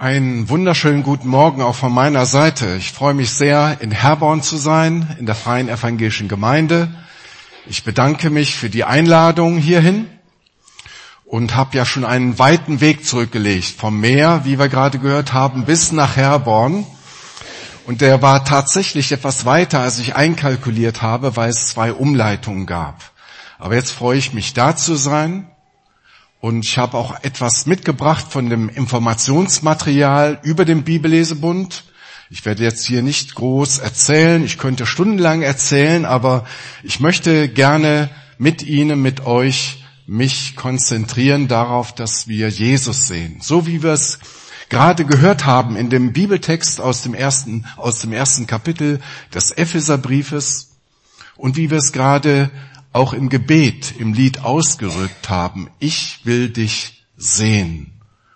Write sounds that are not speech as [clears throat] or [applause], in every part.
Einen wunderschönen guten Morgen auch von meiner Seite. Ich freue mich sehr, in Herborn zu sein, in der Freien Evangelischen Gemeinde. Ich bedanke mich für die Einladung hierhin und habe ja schon einen weiten Weg zurückgelegt, vom Meer, wie wir gerade gehört haben, bis nach Herborn. Und der war tatsächlich etwas weiter, als ich einkalkuliert habe, weil es zwei Umleitungen gab. Aber jetzt freue ich mich, da zu sein und ich habe auch etwas mitgebracht von dem Informationsmaterial über den Bibellesebund. Ich werde jetzt hier nicht groß erzählen, ich könnte stundenlang erzählen, aber ich möchte gerne mit Ihnen, mit euch mich konzentrieren darauf, dass wir Jesus sehen. So wie wir es gerade gehört haben in dem Bibeltext aus dem ersten, aus dem ersten Kapitel des Epheserbriefes und wie wir es gerade auch im Gebet, im Lied ausgerückt haben. Ich will dich sehen.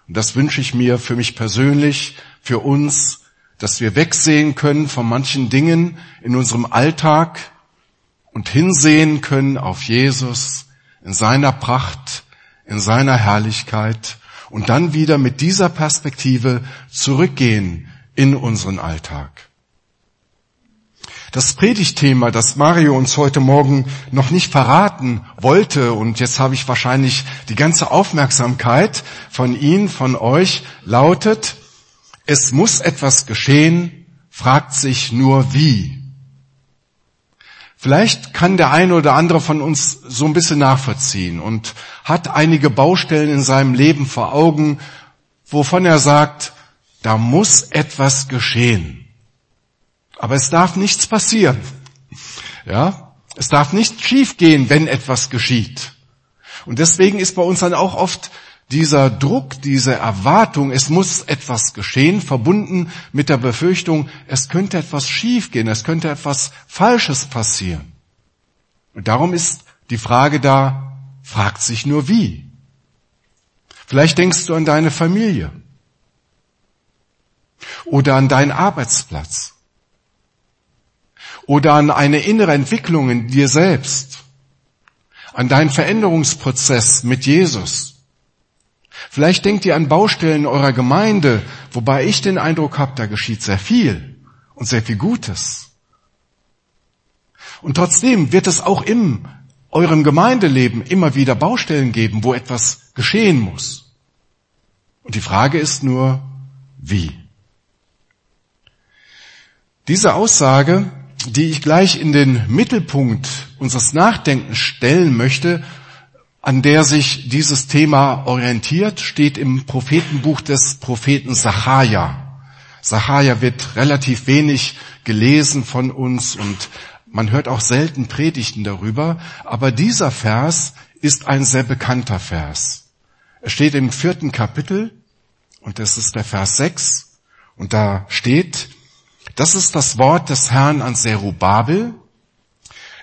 Und das wünsche ich mir für mich persönlich, für uns, dass wir wegsehen können von manchen Dingen in unserem Alltag und hinsehen können auf Jesus in seiner Pracht, in seiner Herrlichkeit und dann wieder mit dieser Perspektive zurückgehen in unseren Alltag. Das Predigtthema, das Mario uns heute Morgen noch nicht verraten wollte, und jetzt habe ich wahrscheinlich die ganze Aufmerksamkeit von Ihnen, von euch, lautet, es muss etwas geschehen, fragt sich nur wie. Vielleicht kann der eine oder andere von uns so ein bisschen nachvollziehen und hat einige Baustellen in seinem Leben vor Augen, wovon er sagt, da muss etwas geschehen. Aber es darf nichts passieren. Ja? Es darf nicht schiefgehen, wenn etwas geschieht. Und deswegen ist bei uns dann auch oft dieser Druck, diese Erwartung, es muss etwas geschehen, verbunden mit der Befürchtung, es könnte etwas schiefgehen, es könnte etwas Falsches passieren. Und darum ist die Frage da, fragt sich nur wie. Vielleicht denkst du an deine Familie oder an deinen Arbeitsplatz oder an eine innere Entwicklung in dir selbst, an deinen Veränderungsprozess mit Jesus. Vielleicht denkt ihr an Baustellen eurer Gemeinde, wobei ich den Eindruck habe, da geschieht sehr viel und sehr viel Gutes. Und trotzdem wird es auch in eurem Gemeindeleben immer wieder Baustellen geben, wo etwas geschehen muss. Und die Frage ist nur, wie? Diese Aussage die ich gleich in den Mittelpunkt unseres Nachdenkens stellen möchte, an der sich dieses Thema orientiert, steht im Prophetenbuch des Propheten Sacharja. Sacharja wird relativ wenig gelesen von uns und man hört auch selten Predigten darüber, aber dieser Vers ist ein sehr bekannter Vers. Er steht im vierten Kapitel und das ist der Vers 6 und da steht, das ist das Wort des Herrn an Zerubabel.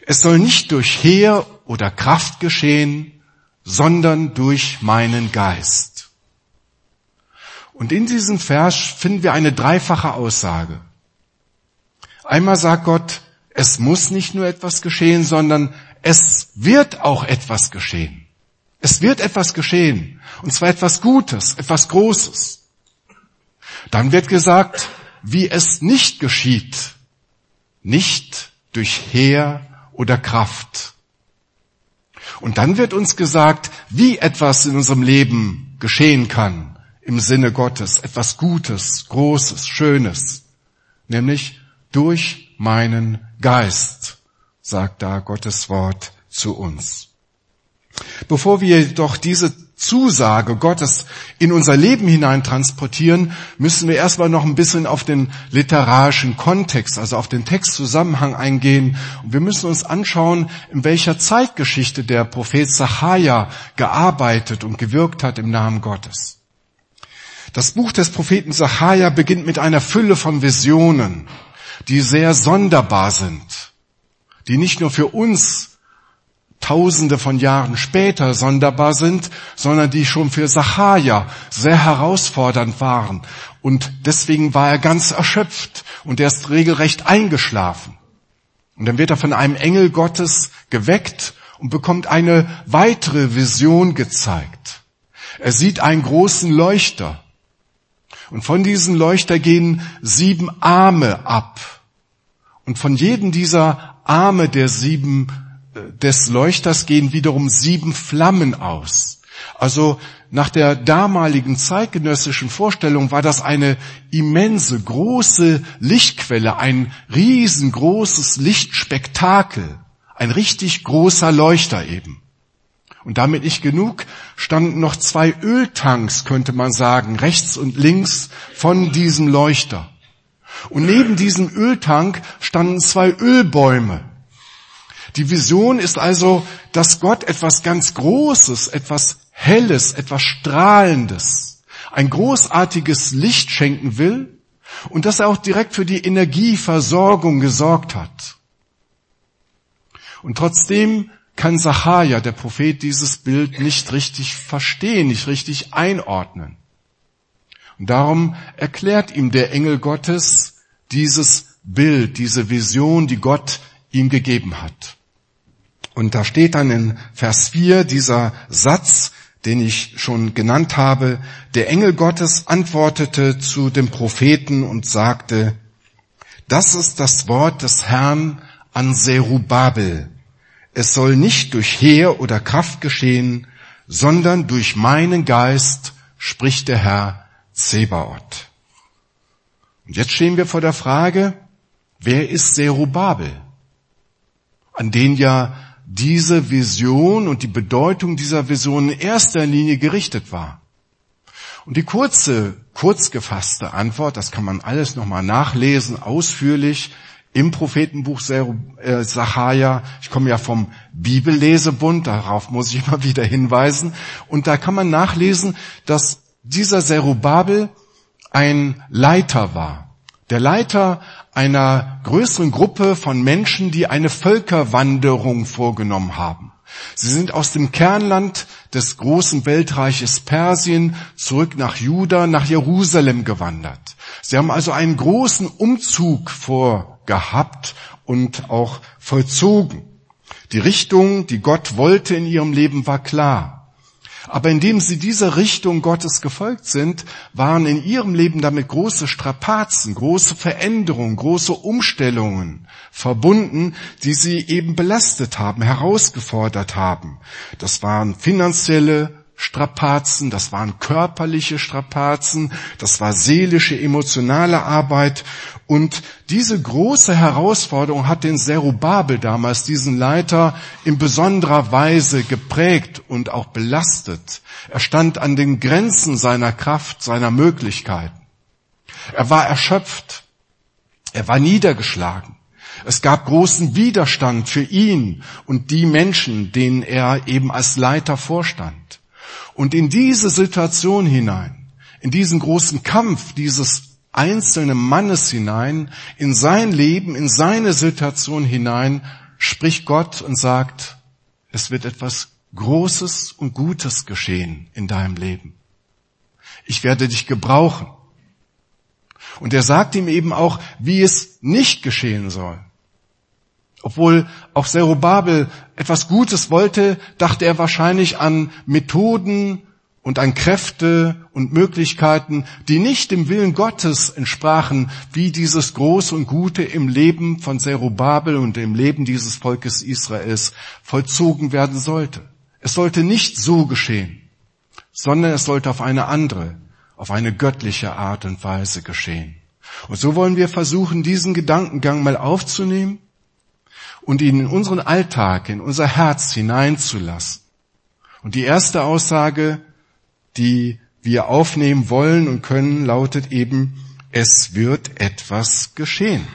Es soll nicht durch Heer oder Kraft geschehen, sondern durch meinen Geist. Und in diesem Vers finden wir eine dreifache Aussage. Einmal sagt Gott, es muss nicht nur etwas geschehen, sondern es wird auch etwas geschehen. Es wird etwas geschehen. Und zwar etwas Gutes, etwas Großes. Dann wird gesagt, wie es nicht geschieht, nicht durch Heer oder Kraft. Und dann wird uns gesagt, wie etwas in unserem Leben geschehen kann im Sinne Gottes, etwas Gutes, Großes, Schönes, nämlich durch meinen Geist, sagt da Gottes Wort zu uns. Bevor wir jedoch diese Zusage Gottes in unser Leben hinein transportieren, müssen wir erstmal noch ein bisschen auf den literarischen Kontext, also auf den Textzusammenhang eingehen. Und wir müssen uns anschauen, in welcher Zeitgeschichte der Prophet Zachariah gearbeitet und gewirkt hat im Namen Gottes. Das Buch des Propheten Zachariah beginnt mit einer Fülle von Visionen, die sehr sonderbar sind, die nicht nur für uns Tausende von Jahren später sonderbar sind, sondern die schon für Sacharja sehr herausfordernd waren. Und deswegen war er ganz erschöpft und er ist regelrecht eingeschlafen. Und dann wird er von einem Engel Gottes geweckt und bekommt eine weitere Vision gezeigt. Er sieht einen großen Leuchter. Und von diesem Leuchter gehen sieben Arme ab. Und von jedem dieser Arme der sieben, des Leuchters gehen wiederum sieben Flammen aus. Also nach der damaligen zeitgenössischen Vorstellung war das eine immense, große Lichtquelle, ein riesengroßes Lichtspektakel, ein richtig großer Leuchter eben. Und damit nicht genug, standen noch zwei Öltanks, könnte man sagen, rechts und links von diesem Leuchter. Und neben diesem Öltank standen zwei Ölbäume. Die Vision ist also, dass Gott etwas ganz Großes, etwas Helles, etwas Strahlendes, ein großartiges Licht schenken will und dass er auch direkt für die Energieversorgung gesorgt hat. Und trotzdem kann Sacharja, der Prophet, dieses Bild nicht richtig verstehen, nicht richtig einordnen. Und darum erklärt ihm der Engel Gottes dieses Bild, diese Vision, die Gott ihm gegeben hat. Und da steht dann in Vers 4 dieser Satz, den ich schon genannt habe. Der Engel Gottes antwortete zu dem Propheten und sagte, das ist das Wort des Herrn an Serubabel. Es soll nicht durch Heer oder Kraft geschehen, sondern durch meinen Geist, spricht der Herr Zebaoth. Und jetzt stehen wir vor der Frage, wer ist Serubabel? An den ja diese Vision und die Bedeutung dieser Vision in erster Linie gerichtet war. Und die kurze, kurz gefasste Antwort, das kann man alles nochmal nachlesen, ausführlich im Prophetenbuch äh, Sacharja. Ich komme ja vom Bibellesebund, darauf muss ich immer wieder hinweisen. Und da kann man nachlesen, dass dieser Zerubabel ein Leiter war. Der Leiter einer größeren Gruppe von Menschen, die eine Völkerwanderung vorgenommen haben. Sie sind aus dem Kernland des großen Weltreiches Persien zurück nach Juda, nach Jerusalem gewandert. Sie haben also einen großen Umzug vorgehabt und auch vollzogen. Die Richtung, die Gott wollte in ihrem Leben, war klar. Aber indem sie dieser Richtung Gottes gefolgt sind, waren in ihrem Leben damit große Strapazen, große Veränderungen, große Umstellungen verbunden, die sie eben belastet haben, herausgefordert haben. Das waren finanzielle, Strapazen, das waren körperliche Strapazen, das war seelische, emotionale Arbeit. Und diese große Herausforderung hat den Zerubabel damals, diesen Leiter, in besonderer Weise geprägt und auch belastet. Er stand an den Grenzen seiner Kraft, seiner Möglichkeiten. Er war erschöpft. Er war niedergeschlagen. Es gab großen Widerstand für ihn und die Menschen, denen er eben als Leiter vorstand. Und in diese Situation hinein, in diesen großen Kampf dieses einzelnen Mannes hinein, in sein Leben, in seine Situation hinein, spricht Gott und sagt, es wird etwas Großes und Gutes geschehen in deinem Leben. Ich werde dich gebrauchen. Und er sagt ihm eben auch, wie es nicht geschehen soll. Obwohl auch Zerubabel etwas Gutes wollte, dachte er wahrscheinlich an Methoden und an Kräfte und Möglichkeiten, die nicht dem Willen Gottes entsprachen, wie dieses Große und Gute im Leben von Zerubabel und im Leben dieses Volkes Israels vollzogen werden sollte. Es sollte nicht so geschehen, sondern es sollte auf eine andere, auf eine göttliche Art und Weise geschehen. Und so wollen wir versuchen, diesen Gedankengang mal aufzunehmen und ihn in unseren Alltag, in unser Herz hineinzulassen. Und die erste Aussage, die wir aufnehmen wollen und können, lautet eben, es wird etwas geschehen.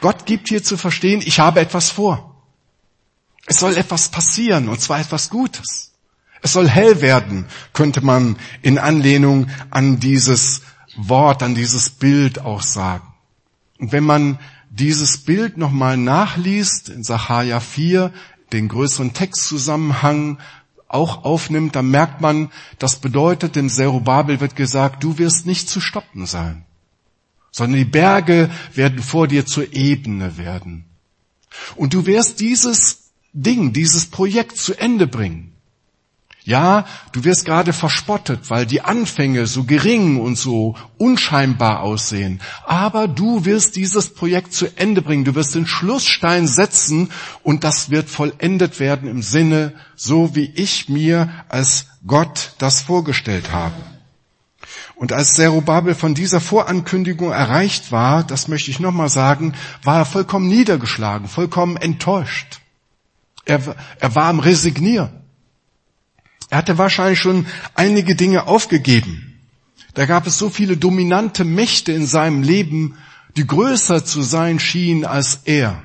Gott gibt hier zu verstehen, ich habe etwas vor. Es soll etwas passieren, und zwar etwas Gutes. Es soll hell werden, könnte man in Anlehnung an dieses Wort, an dieses Bild auch sagen. Und wenn man dieses Bild nochmal nachliest, in Sacharja 4, den größeren Textzusammenhang auch aufnimmt, dann merkt man, das bedeutet, dem Zerubabel wird gesagt, du wirst nicht zu stoppen sein, sondern die Berge werden vor dir zur Ebene werden. Und du wirst dieses Ding, dieses Projekt zu Ende bringen. Ja, du wirst gerade verspottet, weil die Anfänge so gering und so unscheinbar aussehen. Aber du wirst dieses Projekt zu Ende bringen. Du wirst den Schlussstein setzen und das wird vollendet werden im Sinne, so wie ich mir als Gott das vorgestellt habe. Und als Zerubabel von dieser Vorankündigung erreicht war, das möchte ich nochmal sagen, war er vollkommen niedergeschlagen, vollkommen enttäuscht. Er, er war am Resignieren. Er hatte wahrscheinlich schon einige Dinge aufgegeben. Da gab es so viele dominante Mächte in seinem Leben, die größer zu sein schienen als er.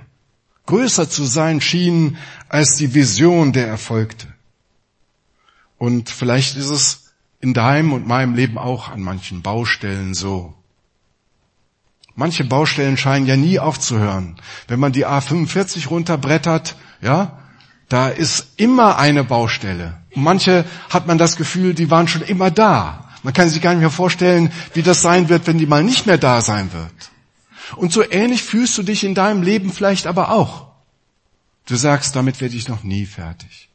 Größer zu sein schienen als die Vision, der erfolgte. Und vielleicht ist es in deinem und meinem Leben auch an manchen Baustellen so. Manche Baustellen scheinen ja nie aufzuhören. Wenn man die A45 runterbrettert, ja, da ist immer eine Baustelle. Manche hat man das Gefühl, die waren schon immer da. Man kann sich gar nicht mehr vorstellen, wie das sein wird, wenn die mal nicht mehr da sein wird. Und so ähnlich fühlst du dich in deinem Leben vielleicht aber auch. Du sagst, damit werde ich noch nie fertig.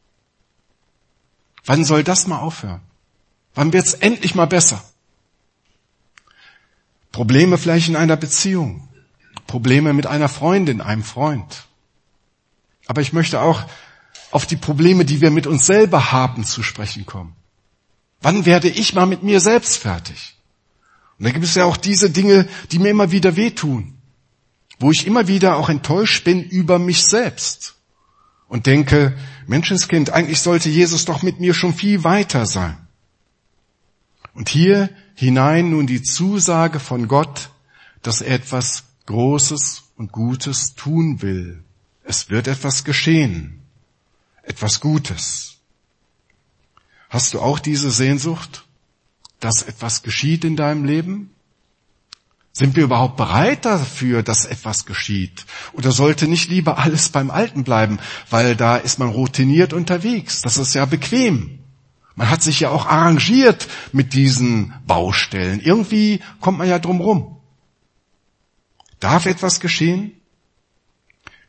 Wann soll das mal aufhören? Wann wird's endlich mal besser? Probleme vielleicht in einer Beziehung. Probleme mit einer Freundin, einem Freund. Aber ich möchte auch auf die Probleme, die wir mit uns selber haben, zu sprechen kommen. Wann werde ich mal mit mir selbst fertig? Und da gibt es ja auch diese Dinge, die mir immer wieder wehtun, wo ich immer wieder auch enttäuscht bin über mich selbst und denke, Menschenskind, eigentlich sollte Jesus doch mit mir schon viel weiter sein. Und hier hinein nun die Zusage von Gott, dass er etwas Großes und Gutes tun will. Es wird etwas geschehen etwas Gutes. Hast du auch diese Sehnsucht, dass etwas geschieht in deinem Leben? Sind wir überhaupt bereit dafür, dass etwas geschieht? Oder sollte nicht lieber alles beim Alten bleiben, weil da ist man routiniert unterwegs. Das ist ja bequem. Man hat sich ja auch arrangiert mit diesen Baustellen. Irgendwie kommt man ja drum rum. Darf etwas geschehen?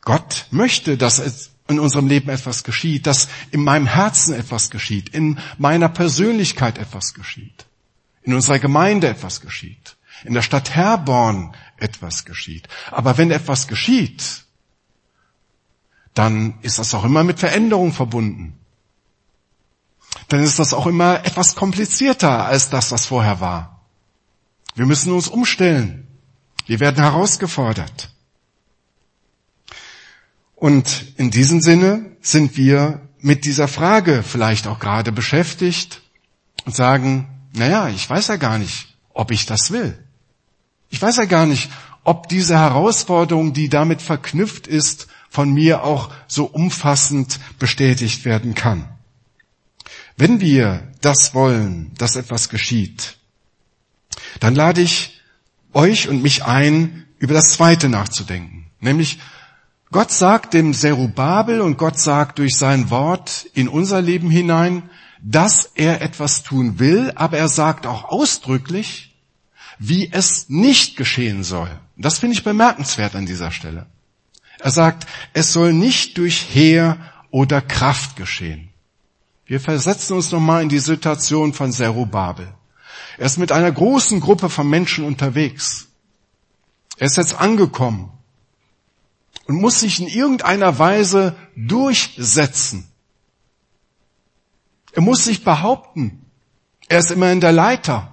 Gott möchte, dass es in unserem Leben etwas geschieht, dass in meinem Herzen etwas geschieht, in meiner Persönlichkeit etwas geschieht, in unserer Gemeinde etwas geschieht, in der Stadt Herborn etwas geschieht. Aber wenn etwas geschieht, dann ist das auch immer mit Veränderung verbunden. Dann ist das auch immer etwas komplizierter als das, was vorher war. Wir müssen uns umstellen. Wir werden herausgefordert. Und in diesem Sinne sind wir mit dieser Frage vielleicht auch gerade beschäftigt und sagen, naja, ich weiß ja gar nicht, ob ich das will. Ich weiß ja gar nicht, ob diese Herausforderung, die damit verknüpft ist, von mir auch so umfassend bestätigt werden kann. Wenn wir das wollen, dass etwas geschieht, dann lade ich euch und mich ein, über das Zweite nachzudenken, nämlich Gott sagt dem Zerubabel und Gott sagt durch sein Wort in unser Leben hinein, dass er etwas tun will, aber er sagt auch ausdrücklich, wie es nicht geschehen soll. Das finde ich bemerkenswert an dieser Stelle. Er sagt, es soll nicht durch Heer oder Kraft geschehen. Wir versetzen uns nochmal in die Situation von Zerubabel. Er ist mit einer großen Gruppe von Menschen unterwegs. Er ist jetzt angekommen und muss sich in irgendeiner Weise durchsetzen. Er muss sich behaupten. Er ist immer in der Leiter.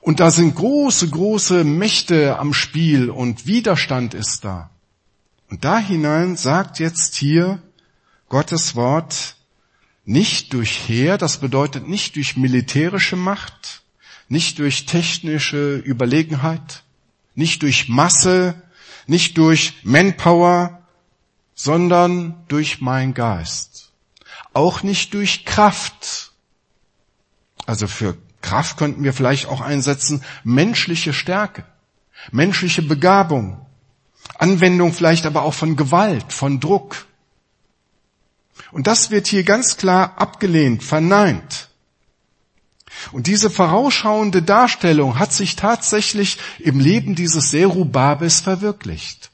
Und da sind große, große Mächte am Spiel und Widerstand ist da. Und da hinein sagt jetzt hier Gottes Wort, nicht durch Heer, das bedeutet nicht durch militärische Macht, nicht durch technische Überlegenheit, nicht durch Masse, nicht durch Manpower, sondern durch mein Geist. Auch nicht durch Kraft. Also für Kraft könnten wir vielleicht auch einsetzen menschliche Stärke, menschliche Begabung, Anwendung vielleicht aber auch von Gewalt, von Druck. Und das wird hier ganz klar abgelehnt, verneint. Und diese vorausschauende Darstellung hat sich tatsächlich im Leben dieses Serubabes verwirklicht.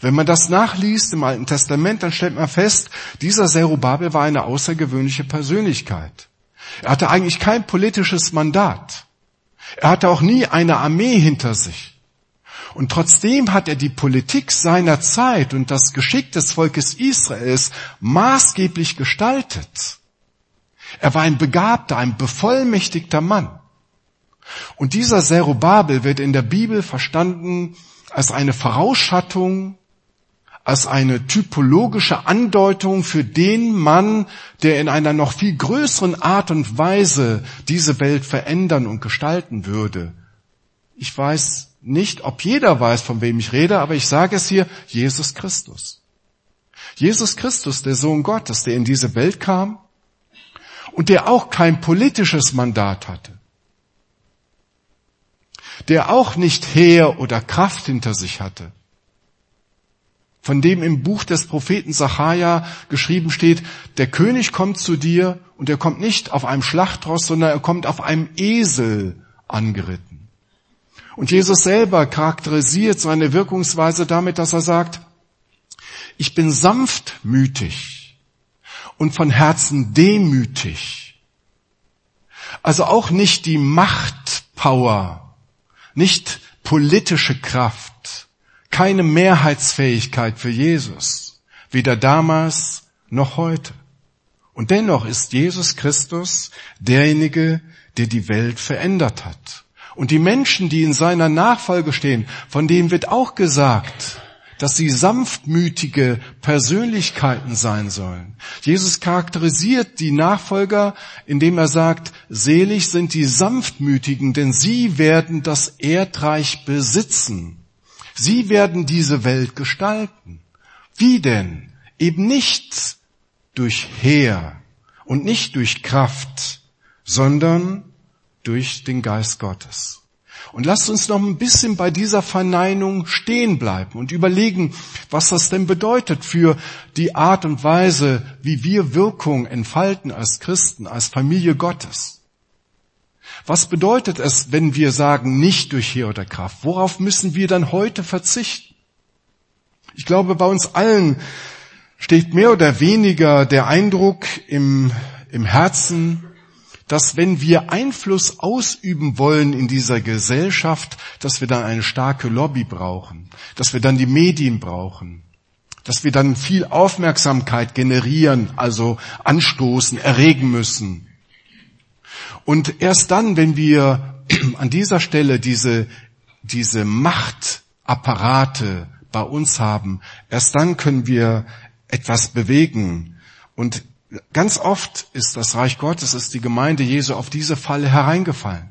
Wenn man das nachliest im Alten Testament, dann stellt man fest, dieser Zerubabel war eine außergewöhnliche Persönlichkeit. Er hatte eigentlich kein politisches Mandat. Er hatte auch nie eine Armee hinter sich. Und trotzdem hat er die Politik seiner Zeit und das Geschick des Volkes Israels maßgeblich gestaltet. Er war ein begabter, ein bevollmächtigter Mann. Und dieser Zerubabel wird in der Bibel verstanden als eine Vorausschattung, als eine typologische Andeutung für den Mann, der in einer noch viel größeren Art und Weise diese Welt verändern und gestalten würde. Ich weiß nicht, ob jeder weiß, von wem ich rede, aber ich sage es hier, Jesus Christus. Jesus Christus, der Sohn Gottes, der in diese Welt kam und der auch kein politisches Mandat hatte. Der auch nicht Heer oder Kraft hinter sich hatte, von dem im Buch des Propheten Sacharja geschrieben steht, der König kommt zu dir und er kommt nicht auf einem Schlachtross, sondern er kommt auf einem Esel angeritten. Und Jesus selber charakterisiert seine Wirkungsweise damit, dass er sagt, ich bin sanftmütig und von Herzen demütig. Also auch nicht die Machtpower nicht politische Kraft, keine Mehrheitsfähigkeit für Jesus, weder damals noch heute. Und dennoch ist Jesus Christus derjenige, der die Welt verändert hat. Und die Menschen, die in seiner Nachfolge stehen, von denen wird auch gesagt, dass sie sanftmütige Persönlichkeiten sein sollen. Jesus charakterisiert die Nachfolger, indem er sagt, selig sind die Sanftmütigen, denn sie werden das Erdreich besitzen. Sie werden diese Welt gestalten. Wie denn? Eben nicht durch Heer und nicht durch Kraft, sondern durch den Geist Gottes. Und lasst uns noch ein bisschen bei dieser Verneinung stehen bleiben und überlegen, was das denn bedeutet für die Art und Weise, wie wir Wirkung entfalten als Christen, als Familie Gottes. Was bedeutet es, wenn wir sagen, nicht durch Heer oder Kraft? Worauf müssen wir dann heute verzichten? Ich glaube, bei uns allen steht mehr oder weniger der Eindruck im, im Herzen, dass wenn wir Einfluss ausüben wollen in dieser Gesellschaft, dass wir dann eine starke Lobby brauchen, dass wir dann die Medien brauchen, dass wir dann viel Aufmerksamkeit generieren, also anstoßen, erregen müssen. Und erst dann, wenn wir [clears throat] an dieser Stelle diese, diese Machtapparate bei uns haben, erst dann können wir etwas bewegen. Und Ganz oft ist das Reich Gottes, ist die Gemeinde Jesu auf diese Falle hereingefallen.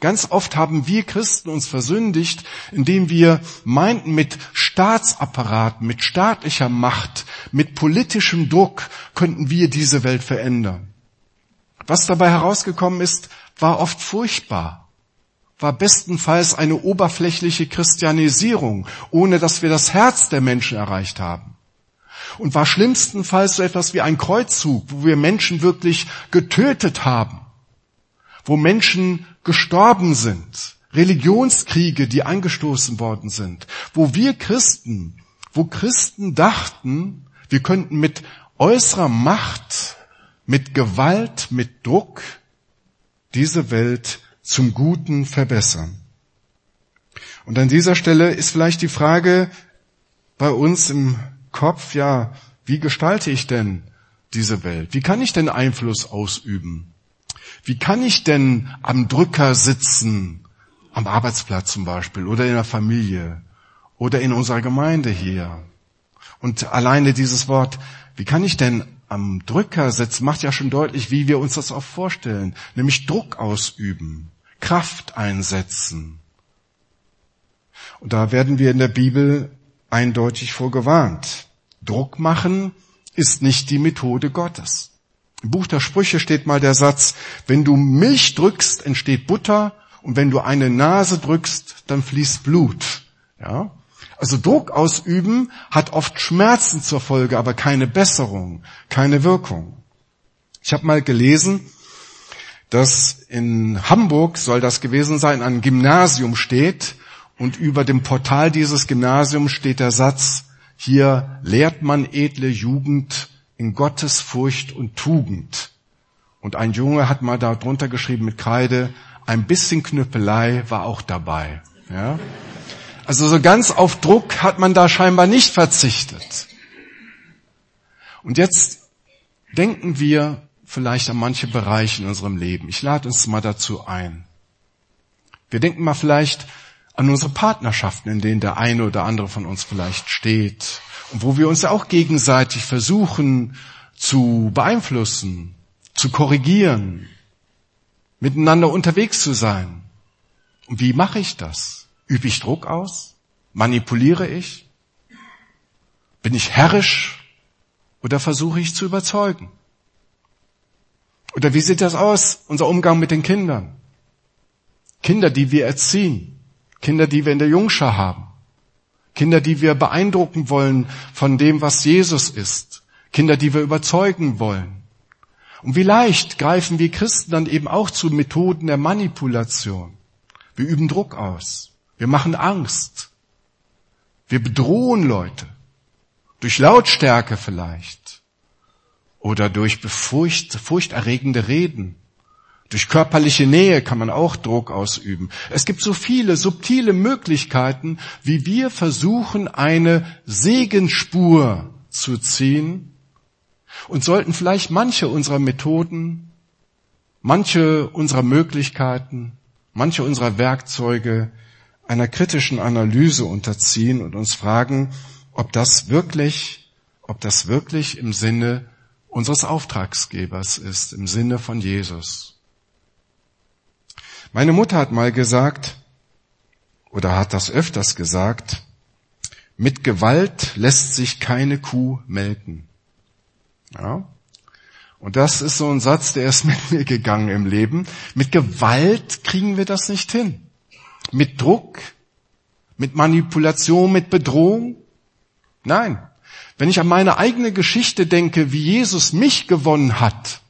Ganz oft haben wir Christen uns versündigt, indem wir meinten, mit Staatsapparaten, mit staatlicher Macht, mit politischem Druck könnten wir diese Welt verändern. Was dabei herausgekommen ist, war oft furchtbar, war bestenfalls eine oberflächliche Christianisierung, ohne dass wir das Herz der Menschen erreicht haben und war schlimmstenfalls so etwas wie ein Kreuzzug, wo wir Menschen wirklich getötet haben, wo Menschen gestorben sind, Religionskriege, die angestoßen worden sind, wo wir Christen, wo Christen dachten, wir könnten mit äußerer Macht, mit Gewalt, mit Druck diese Welt zum Guten verbessern. Und an dieser Stelle ist vielleicht die Frage bei uns im Kopf, ja, wie gestalte ich denn diese Welt? Wie kann ich denn Einfluss ausüben? Wie kann ich denn am Drücker sitzen, am Arbeitsplatz zum Beispiel oder in der Familie oder in unserer Gemeinde hier? Und alleine dieses Wort, wie kann ich denn am Drücker sitzen, macht ja schon deutlich, wie wir uns das auch vorstellen, nämlich Druck ausüben, Kraft einsetzen. Und da werden wir in der Bibel eindeutig vorgewarnt. Druck machen ist nicht die Methode Gottes. Im Buch der Sprüche steht mal der Satz, wenn du Milch drückst, entsteht Butter und wenn du eine Nase drückst, dann fließt Blut. Ja? Also Druck ausüben hat oft Schmerzen zur Folge, aber keine Besserung, keine Wirkung. Ich habe mal gelesen, dass in Hamburg soll das gewesen sein, ein Gymnasium steht und über dem Portal dieses Gymnasiums steht der Satz, hier lehrt man edle Jugend in Gottes Furcht und Tugend. Und ein Junge hat mal da drunter geschrieben mit Kreide, ein bisschen Knüppelei war auch dabei. Ja? Also so ganz auf Druck hat man da scheinbar nicht verzichtet. Und jetzt denken wir vielleicht an manche Bereiche in unserem Leben. Ich lade uns mal dazu ein. Wir denken mal vielleicht an unsere Partnerschaften, in denen der eine oder andere von uns vielleicht steht und wo wir uns auch gegenseitig versuchen zu beeinflussen, zu korrigieren, miteinander unterwegs zu sein. Und wie mache ich das? Übe ich Druck aus? Manipuliere ich? Bin ich herrisch oder versuche ich zu überzeugen? Oder wie sieht das aus, unser Umgang mit den Kindern? Kinder, die wir erziehen, Kinder, die wir in der Jungschar haben, Kinder, die wir beeindrucken wollen von dem, was Jesus ist, Kinder, die wir überzeugen wollen. Und wie leicht greifen wir Christen dann eben auch zu Methoden der Manipulation. Wir üben Druck aus. Wir machen Angst. Wir bedrohen Leute. Durch Lautstärke vielleicht. Oder durch befurcht, furchterregende Reden. Durch körperliche Nähe kann man auch Druck ausüben. Es gibt so viele subtile Möglichkeiten, wie wir versuchen, eine Segenspur zu ziehen und sollten vielleicht manche unserer Methoden, manche unserer Möglichkeiten, manche unserer Werkzeuge einer kritischen Analyse unterziehen und uns fragen, ob das wirklich, ob das wirklich im Sinne unseres Auftragsgebers ist, im Sinne von Jesus. Meine Mutter hat mal gesagt, oder hat das öfters gesagt, mit Gewalt lässt sich keine Kuh melken. Ja? Und das ist so ein Satz, der ist [laughs] mit mir gegangen im Leben. Mit Gewalt kriegen wir das nicht hin. Mit Druck, mit Manipulation, mit Bedrohung. Nein. Wenn ich an meine eigene Geschichte denke, wie Jesus mich gewonnen hat,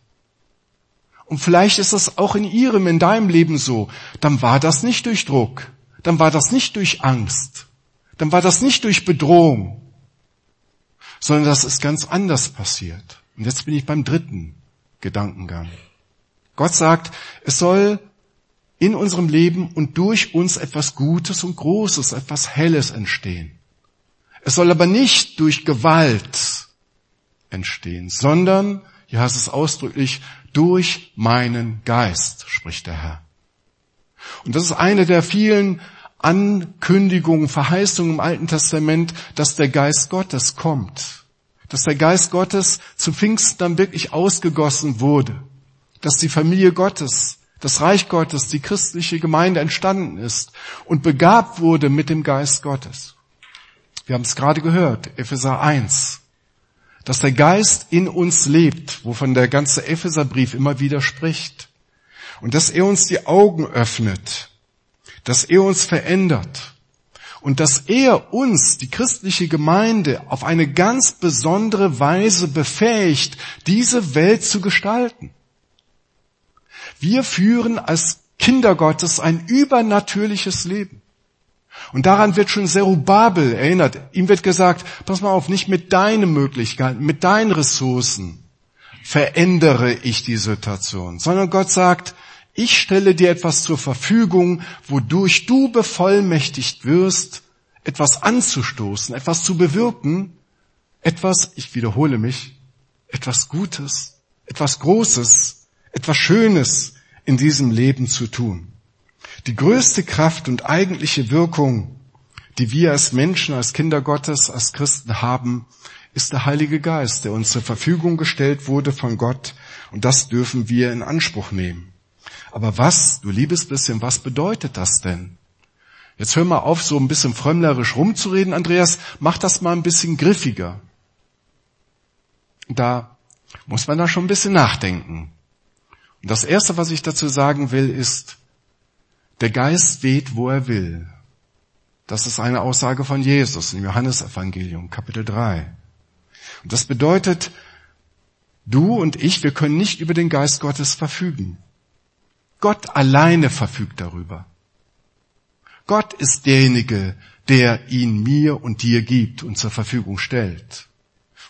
und vielleicht ist das auch in ihrem, in deinem Leben so, dann war das nicht durch Druck, dann war das nicht durch Angst, dann war das nicht durch Bedrohung, sondern das ist ganz anders passiert. Und jetzt bin ich beim dritten Gedankengang. Gott sagt, es soll in unserem Leben und durch uns etwas Gutes und Großes, etwas Helles entstehen. Es soll aber nicht durch Gewalt entstehen, sondern, hier heißt es ausdrücklich, durch meinen Geist, spricht der Herr. Und das ist eine der vielen Ankündigungen, Verheißungen im Alten Testament, dass der Geist Gottes kommt. Dass der Geist Gottes zu Pfingsten dann wirklich ausgegossen wurde. Dass die Familie Gottes, das Reich Gottes, die christliche Gemeinde entstanden ist und begabt wurde mit dem Geist Gottes. Wir haben es gerade gehört, Epheser 1 dass der Geist in uns lebt, wovon der ganze Epheserbrief immer wieder spricht. Und dass er uns die Augen öffnet, dass er uns verändert und dass er uns, die christliche Gemeinde, auf eine ganz besondere Weise befähigt, diese Welt zu gestalten. Wir führen als Kinder Gottes ein übernatürliches Leben. Und daran wird schon Zerubabel erinnert. Ihm wird gesagt, pass mal auf, nicht mit deinen Möglichkeiten, mit deinen Ressourcen verändere ich die Situation, sondern Gott sagt, ich stelle dir etwas zur Verfügung, wodurch du bevollmächtigt wirst, etwas anzustoßen, etwas zu bewirken, etwas, ich wiederhole mich, etwas Gutes, etwas Großes, etwas Schönes in diesem Leben zu tun. Die größte Kraft und eigentliche Wirkung, die wir als Menschen, als Kinder Gottes, als Christen haben, ist der Heilige Geist, der uns zur Verfügung gestellt wurde von Gott. Und das dürfen wir in Anspruch nehmen. Aber was, du liebes bisschen, was bedeutet das denn? Jetzt hör mal auf, so ein bisschen frömmlerisch rumzureden, Andreas. Mach das mal ein bisschen griffiger. Da muss man da schon ein bisschen nachdenken. Und das erste, was ich dazu sagen will, ist, der Geist weht, wo er will. Das ist eine Aussage von Jesus im Johannesevangelium, Kapitel 3. Und das bedeutet, du und ich, wir können nicht über den Geist Gottes verfügen. Gott alleine verfügt darüber. Gott ist derjenige, der ihn mir und dir gibt und zur Verfügung stellt.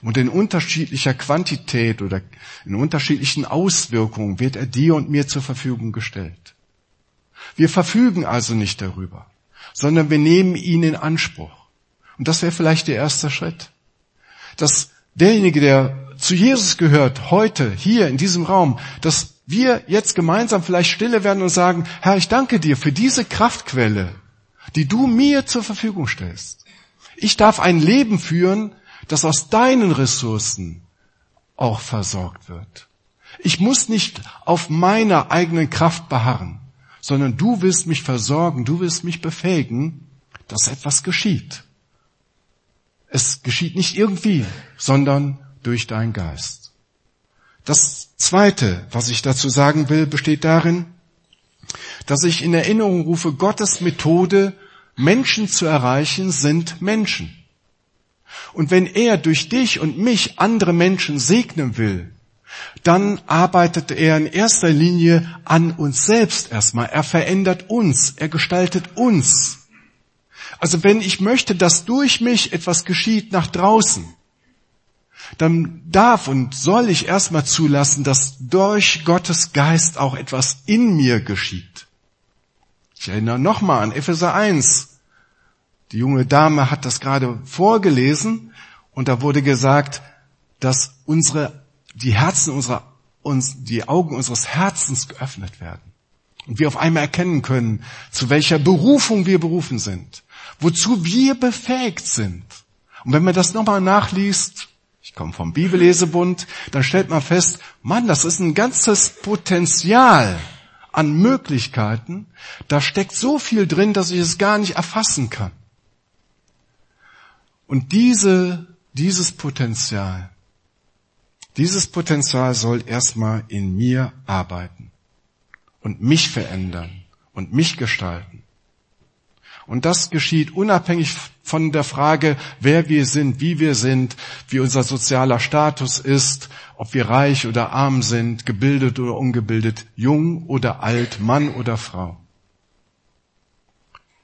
Und in unterschiedlicher Quantität oder in unterschiedlichen Auswirkungen wird er dir und mir zur Verfügung gestellt. Wir verfügen also nicht darüber, sondern wir nehmen ihn in Anspruch. Und das wäre vielleicht der erste Schritt. Dass derjenige, der zu Jesus gehört, heute, hier in diesem Raum, dass wir jetzt gemeinsam vielleicht stille werden und sagen, Herr, ich danke dir für diese Kraftquelle, die du mir zur Verfügung stellst. Ich darf ein Leben führen, das aus deinen Ressourcen auch versorgt wird. Ich muss nicht auf meiner eigenen Kraft beharren, sondern du willst mich versorgen, du willst mich befähigen, dass etwas geschieht. Es geschieht nicht irgendwie, sondern durch deinen Geist. Das Zweite, was ich dazu sagen will, besteht darin, dass ich in Erinnerung rufe, Gottes Methode, Menschen zu erreichen, sind Menschen. Und wenn er durch dich und mich andere Menschen segnen will, dann arbeitet er in erster Linie an uns selbst erstmal. Er verändert uns, er gestaltet uns. Also wenn ich möchte, dass durch mich etwas geschieht nach draußen, dann darf und soll ich erstmal zulassen, dass durch Gottes Geist auch etwas in mir geschieht. Ich erinnere nochmal an Epheser 1. Die junge Dame hat das gerade vorgelesen und da wurde gesagt, dass unsere, die Herzen unserer, uns, die Augen unseres Herzens geöffnet werden. Und wir auf einmal erkennen können, zu welcher Berufung wir berufen sind, wozu wir befähigt sind. Und wenn man das nochmal nachliest, ich komme vom Bibellesebund, dann stellt man fest, Mann, das ist ein ganzes Potenzial an Möglichkeiten. Da steckt so viel drin, dass ich es gar nicht erfassen kann. Und diese, dieses Potenzial, dieses Potenzial soll erstmal in mir arbeiten und mich verändern und mich gestalten. Und das geschieht unabhängig von der Frage, wer wir sind, wie wir sind, wie unser sozialer Status ist, ob wir reich oder arm sind, gebildet oder ungebildet, jung oder alt, Mann oder Frau.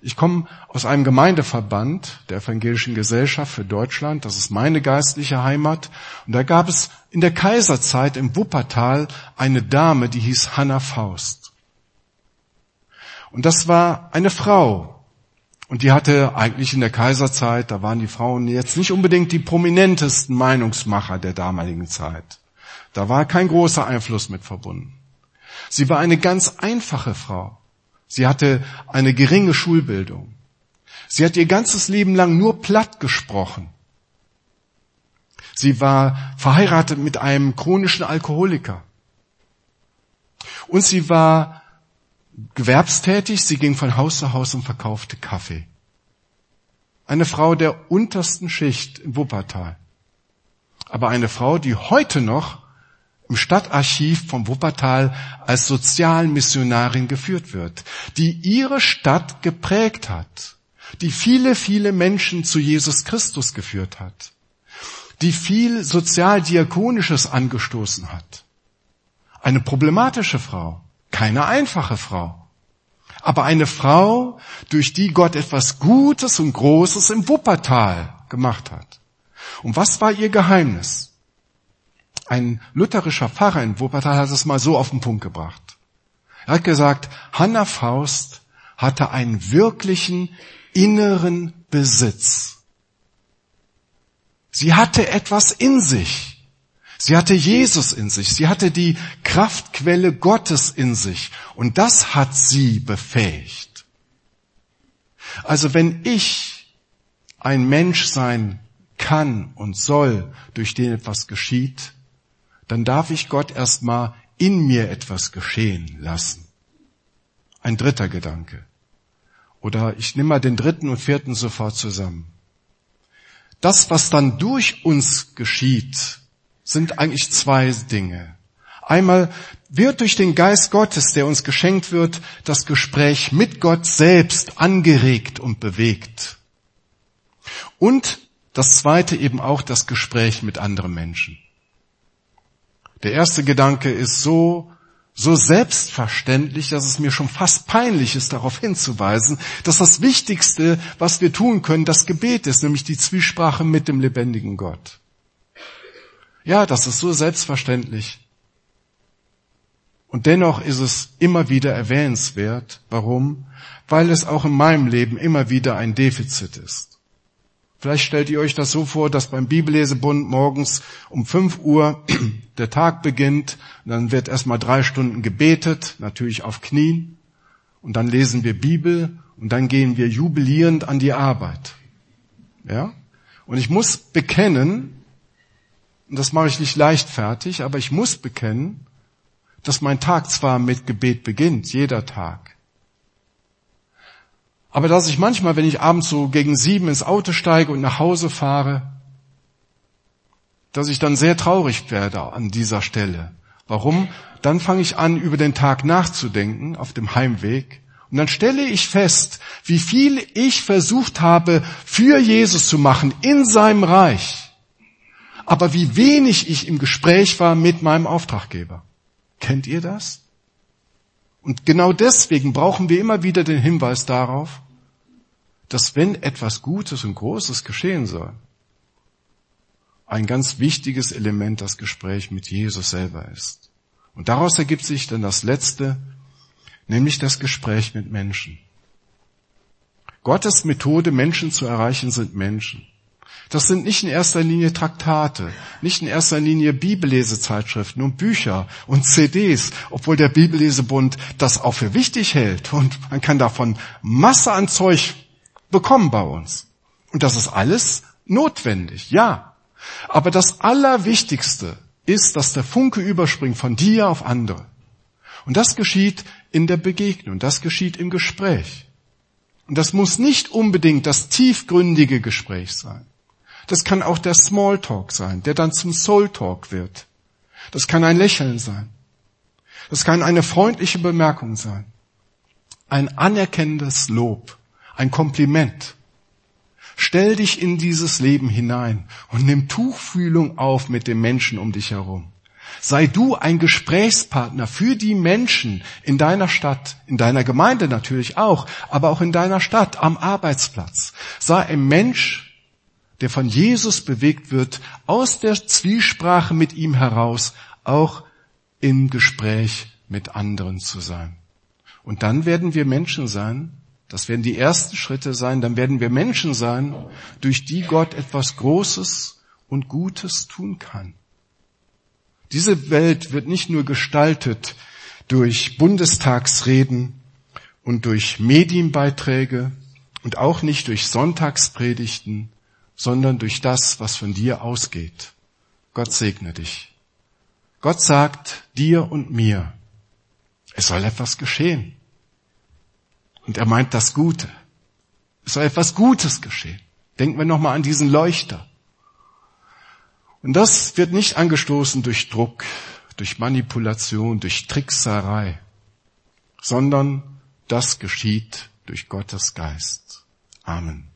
Ich komme aus einem Gemeindeverband der Evangelischen Gesellschaft für Deutschland. Das ist meine geistliche Heimat. Und da gab es in der Kaiserzeit im Wuppertal eine Dame, die hieß Hanna Faust. Und das war eine Frau, und die hatte eigentlich in der Kaiserzeit, da waren die Frauen jetzt nicht unbedingt die prominentesten Meinungsmacher der damaligen Zeit. Da war kein großer Einfluss mit verbunden. Sie war eine ganz einfache Frau. Sie hatte eine geringe Schulbildung. Sie hat ihr ganzes Leben lang nur platt gesprochen. Sie war verheiratet mit einem chronischen Alkoholiker. Und sie war gewerbstätig, sie ging von Haus zu Haus und verkaufte Kaffee. Eine Frau der untersten Schicht in Wuppertal. Aber eine Frau, die heute noch im Stadtarchiv von Wuppertal als Sozialmissionarin geführt wird, die ihre Stadt geprägt hat, die viele, viele Menschen zu Jesus Christus geführt hat, die viel Sozialdiakonisches angestoßen hat. Eine problematische Frau, keine einfache Frau. Aber eine Frau, durch die Gott etwas Gutes und Großes im Wuppertal gemacht hat. Und was war ihr Geheimnis? Ein lutherischer Pfarrer in Wuppertal hat es mal so auf den Punkt gebracht. Er hat gesagt, Hanna Faust hatte einen wirklichen inneren Besitz. Sie hatte etwas in sich. Sie hatte Jesus in sich. Sie hatte die Kraftquelle Gottes in sich. Und das hat sie befähigt. Also wenn ich ein Mensch sein kann und soll, durch den etwas geschieht, dann darf ich Gott erstmal in mir etwas geschehen lassen. Ein dritter Gedanke. Oder ich nehme mal den dritten und vierten sofort zusammen. Das, was dann durch uns geschieht, sind eigentlich zwei Dinge. Einmal wird durch den Geist Gottes, der uns geschenkt wird, das Gespräch mit Gott selbst angeregt und bewegt. Und das zweite eben auch das Gespräch mit anderen Menschen. Der erste Gedanke ist so, so selbstverständlich, dass es mir schon fast peinlich ist, darauf hinzuweisen, dass das Wichtigste, was wir tun können, das Gebet ist, nämlich die Zwiesprache mit dem lebendigen Gott. Ja, das ist so selbstverständlich. Und dennoch ist es immer wieder erwähnenswert. Warum? Weil es auch in meinem Leben immer wieder ein Defizit ist. Vielleicht stellt ihr euch das so vor, dass beim Bibellesebund morgens um 5 Uhr [clears throat] der Tag beginnt, dann wird erstmal drei Stunden gebetet, natürlich auf Knien, und dann lesen wir Bibel, und dann gehen wir jubilierend an die Arbeit. Ja? Und ich muss bekennen, und das mache ich nicht leichtfertig, aber ich muss bekennen, dass mein Tag zwar mit Gebet beginnt, jeder Tag, aber dass ich manchmal, wenn ich abends so gegen sieben ins Auto steige und nach Hause fahre, dass ich dann sehr traurig werde an dieser Stelle. Warum? Dann fange ich an, über den Tag nachzudenken auf dem Heimweg. Und dann stelle ich fest, wie viel ich versucht habe, für Jesus zu machen in seinem Reich. Aber wie wenig ich im Gespräch war mit meinem Auftraggeber. Kennt ihr das? Und genau deswegen brauchen wir immer wieder den Hinweis darauf, dass wenn etwas Gutes und Großes geschehen soll, ein ganz wichtiges Element das Gespräch mit Jesus selber ist. Und daraus ergibt sich dann das Letzte, nämlich das Gespräch mit Menschen. Gottes Methode, Menschen zu erreichen, sind Menschen. Das sind nicht in erster Linie Traktate, nicht in erster Linie Bibellesezeitschriften und Bücher und CDs, obwohl der Bibellesebund das auch für wichtig hält und man kann davon Masse an Zeug bekommen bei uns. Und das ist alles notwendig, ja. Aber das Allerwichtigste ist, dass der Funke überspringt von dir auf andere. Und das geschieht in der Begegnung, das geschieht im Gespräch. Und das muss nicht unbedingt das tiefgründige Gespräch sein. Das kann auch der Smalltalk sein, der dann zum Soul-Talk wird. Das kann ein Lächeln sein. Das kann eine freundliche Bemerkung sein. Ein anerkennendes Lob ein Kompliment. Stell dich in dieses Leben hinein und nimm Tuchfühlung auf mit dem Menschen um dich herum. Sei du ein Gesprächspartner für die Menschen in deiner Stadt, in deiner Gemeinde natürlich auch, aber auch in deiner Stadt, am Arbeitsplatz. Sei ein Mensch, der von Jesus bewegt wird, aus der Zwiesprache mit ihm heraus, auch im Gespräch mit anderen zu sein. Und dann werden wir Menschen sein, das werden die ersten Schritte sein. Dann werden wir Menschen sein, durch die Gott etwas Großes und Gutes tun kann. Diese Welt wird nicht nur gestaltet durch Bundestagsreden und durch Medienbeiträge und auch nicht durch Sonntagspredigten, sondern durch das, was von dir ausgeht. Gott segne dich. Gott sagt dir und mir, es soll etwas geschehen. Und er meint das Gute. Es soll etwas Gutes geschehen. Denken wir nochmal an diesen Leuchter. Und das wird nicht angestoßen durch Druck, durch Manipulation, durch Trickserei, sondern das geschieht durch Gottes Geist. Amen.